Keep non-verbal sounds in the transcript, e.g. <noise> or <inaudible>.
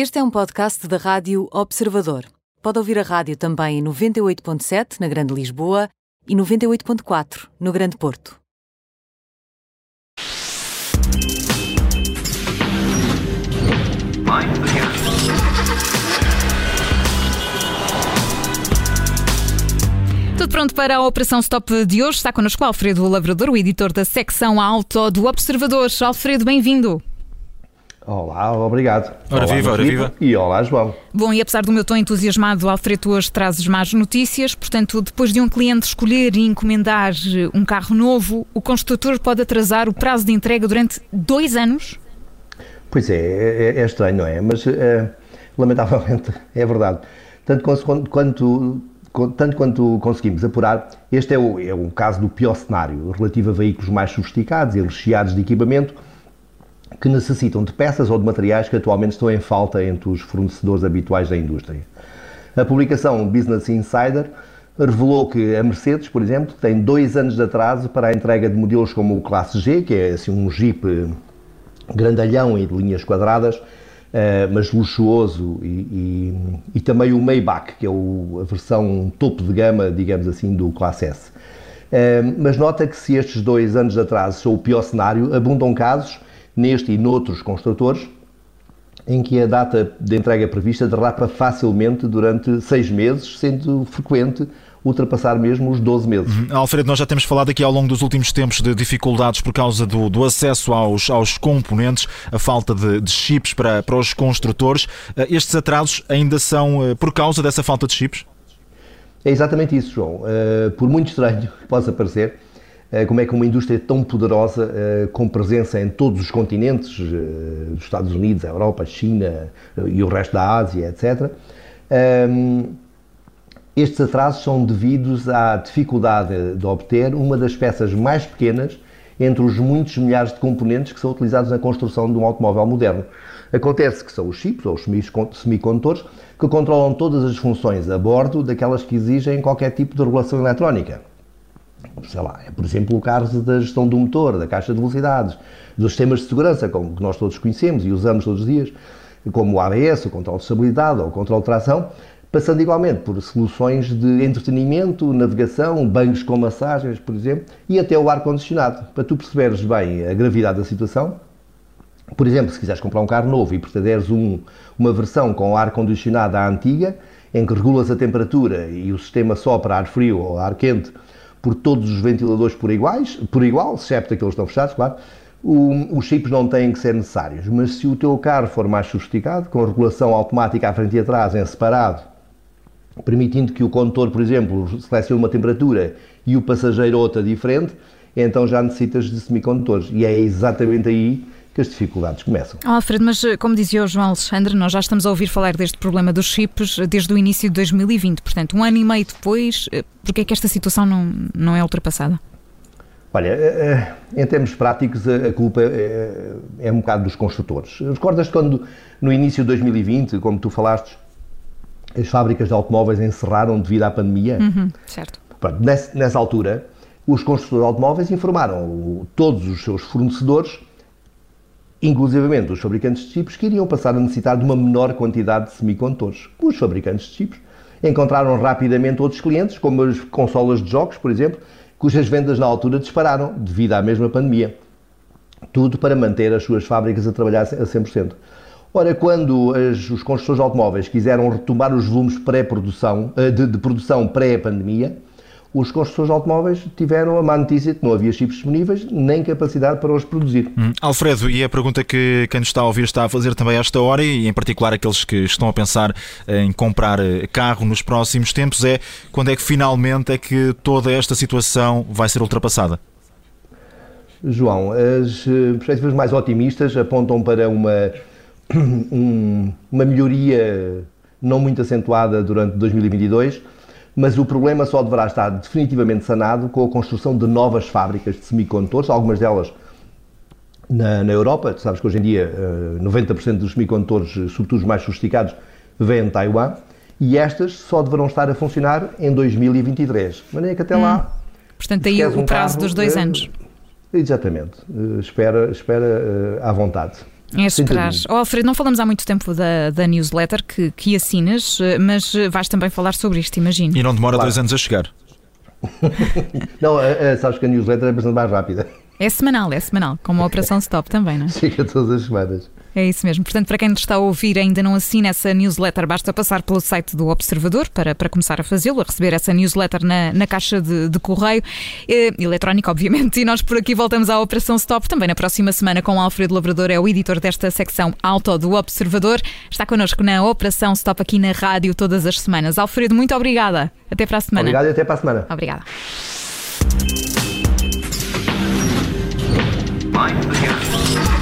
Este é um podcast da Rádio Observador. Pode ouvir a rádio também em 98.7 na Grande Lisboa e 98.4 no Grande Porto. Tudo pronto para a Operação Stop de hoje. Está connosco Alfredo Lavrador, o editor da secção auto do Observador. Alfredo, bem-vindo. Olá, obrigado. Ora olá, viva, ora viva. E olá, João. Bom, e apesar do meu tom entusiasmado, Alfredo, hoje trazes más notícias. Portanto, depois de um cliente escolher e encomendar um carro novo, o construtor pode atrasar o prazo de entrega durante dois anos? Pois é, é, é estranho, não é? Mas, é, lamentavelmente, <laughs> é verdade. Tanto quanto, tanto quanto conseguimos apurar, este é o, é o caso do pior cenário, relativo a veículos mais sofisticados e recheados de equipamento, que necessitam de peças ou de materiais que atualmente estão em falta entre os fornecedores habituais da indústria. A publicação Business Insider revelou que a Mercedes, por exemplo, tem dois anos de atraso para a entrega de modelos como o Classe G, que é assim, um Jeep grandalhão e de linhas quadradas, Uh, mas luxuoso, e, e, e, também o Maybach, que é o, a versão topo de gama, digamos assim, do Classe S. Uh, mas nota que se estes dois anos de atraso são o pior cenário, abundam casos neste e noutros construtores, em que a data de entrega prevista derrapa facilmente durante seis meses, sendo frequente ultrapassar mesmo os 12 meses. Uhum. Alfredo, nós já temos falado aqui ao longo dos últimos tempos de dificuldades por causa do, do acesso aos, aos componentes, a falta de, de chips para, para os construtores. Eh, estes atrasos ainda são eh, por causa dessa falta de chips? É exatamente isso, João. Uh, por muito estranho <laughs> que possa parecer, eh, como é que uma indústria tão poderosa, eh, com presença em todos os continentes, eh, Estados Unidos, a Europa, a China e o resto da Ásia, etc., ehm, estes atrasos são devidos à dificuldade de obter uma das peças mais pequenas entre os muitos milhares de componentes que são utilizados na construção de um automóvel moderno. Acontece que são os chips, ou os semicondutores, que controlam todas as funções a bordo daquelas que exigem qualquer tipo de regulação eletrónica sei lá, é, por exemplo, o caso da gestão do motor, da caixa de velocidades, dos sistemas de segurança, como que nós todos conhecemos e usamos todos os dias, como o ABS, o controle de estabilidade ou o controle de tração, passando igualmente por soluções de entretenimento, navegação, bancos com massagens, por exemplo, e até o ar-condicionado. Para tu perceberes bem a gravidade da situação, por exemplo, se quiseres comprar um carro novo e pretenderes um, uma versão com ar-condicionado à antiga, em que regulas a temperatura e o sistema sopra ar frio ou ar quente por todos os ventiladores por iguais, por igual, excepto aqueles que estão fechados, claro, o, os chips não têm que ser necessários. Mas se o teu carro for mais sofisticado, com regulação automática à frente e atrás em separado, permitindo que o condutor, por exemplo, selecione uma temperatura e o passageiro outra diferente, então já necessitas de semicondutores. E é exatamente aí que as dificuldades começam. Oh, Alfredo, mas eh, como dizia o João Alexandre, nós já estamos a ouvir falar deste problema dos chips desde o início de 2020, portanto, um ano e meio depois, eh, porquê é que esta situação não, não é ultrapassada? Olha, eh, em termos práticos, a culpa é, é um bocado dos construtores. Recordas quando, no início de 2020, como tu falaste, as fábricas de automóveis encerraram devido à pandemia? Uhum, certo. Pronto, nessa, nessa altura, os construtores de automóveis informaram todos os seus fornecedores inclusivamente os fabricantes de chips, que iriam passar a necessitar de uma menor quantidade de semicondutores. Os fabricantes de chips encontraram rapidamente outros clientes, como as consolas de jogos, por exemplo, cujas vendas na altura dispararam devido à mesma pandemia. Tudo para manter as suas fábricas a trabalhar a 100%. Ora, quando as, os construtores de automóveis quiseram retomar os volumes pré-produção, eh, de, de produção pré-pandemia, os construtores de automóveis tiveram a má notícia que não havia chips disponíveis nem capacidade para os produzir. Hum. Alfredo, e a pergunta que quem nos está a ouvir está a fazer também a esta hora, e em particular aqueles que estão a pensar em comprar eh, carro nos próximos tempos, é quando é que finalmente é que toda esta situação vai ser ultrapassada? João, as eh, perspectivas mais otimistas apontam para uma, <clears throat> uma melhoria não muito acentuada durante 2022 mas o problema só deverá estar definitivamente sanado com a construção de novas fábricas de semicondutores, algumas delas na, na Europa. Tu sabes que hoje em dia 90% eh, dos semicondutores, sobretudo os mais sofisticados, vêm de Taiwan, e estas só deverão estar a funcionar em 2023. De maneira que até hum. lá. Portanto, aí o um prazo dos dois anos. Exatamente. Espera, espera à vontade. É esperar. Oh, Alfredo, não falamos há muito tempo da, da newsletter que, que assinas, eh, mas vais também falar sobre isto, imagino. E não demora claro. dois anos a chegar. <laughs> não, é, é, sabes que a newsletter é bastante mais rápida. É semanal, é semanal, como a <laughs> Operação Stop também, não é? Chega todas as semanas. É isso mesmo. Portanto, para quem nos está a ouvir e ainda não assina essa newsletter, basta passar pelo site do Observador para, para começar a fazê-lo, a receber essa newsletter na, na caixa de, de correio, eh, eletrónico, obviamente. E nós por aqui voltamos à Operação Stop também na próxima semana com o Alfredo Lavrador, é o editor desta secção Auto do Observador. Está connosco na Operação Stop aqui na rádio todas as semanas. Alfredo, muito obrigada. Até para a semana. Obrigado e até para a semana. Obrigada. Mind the gap.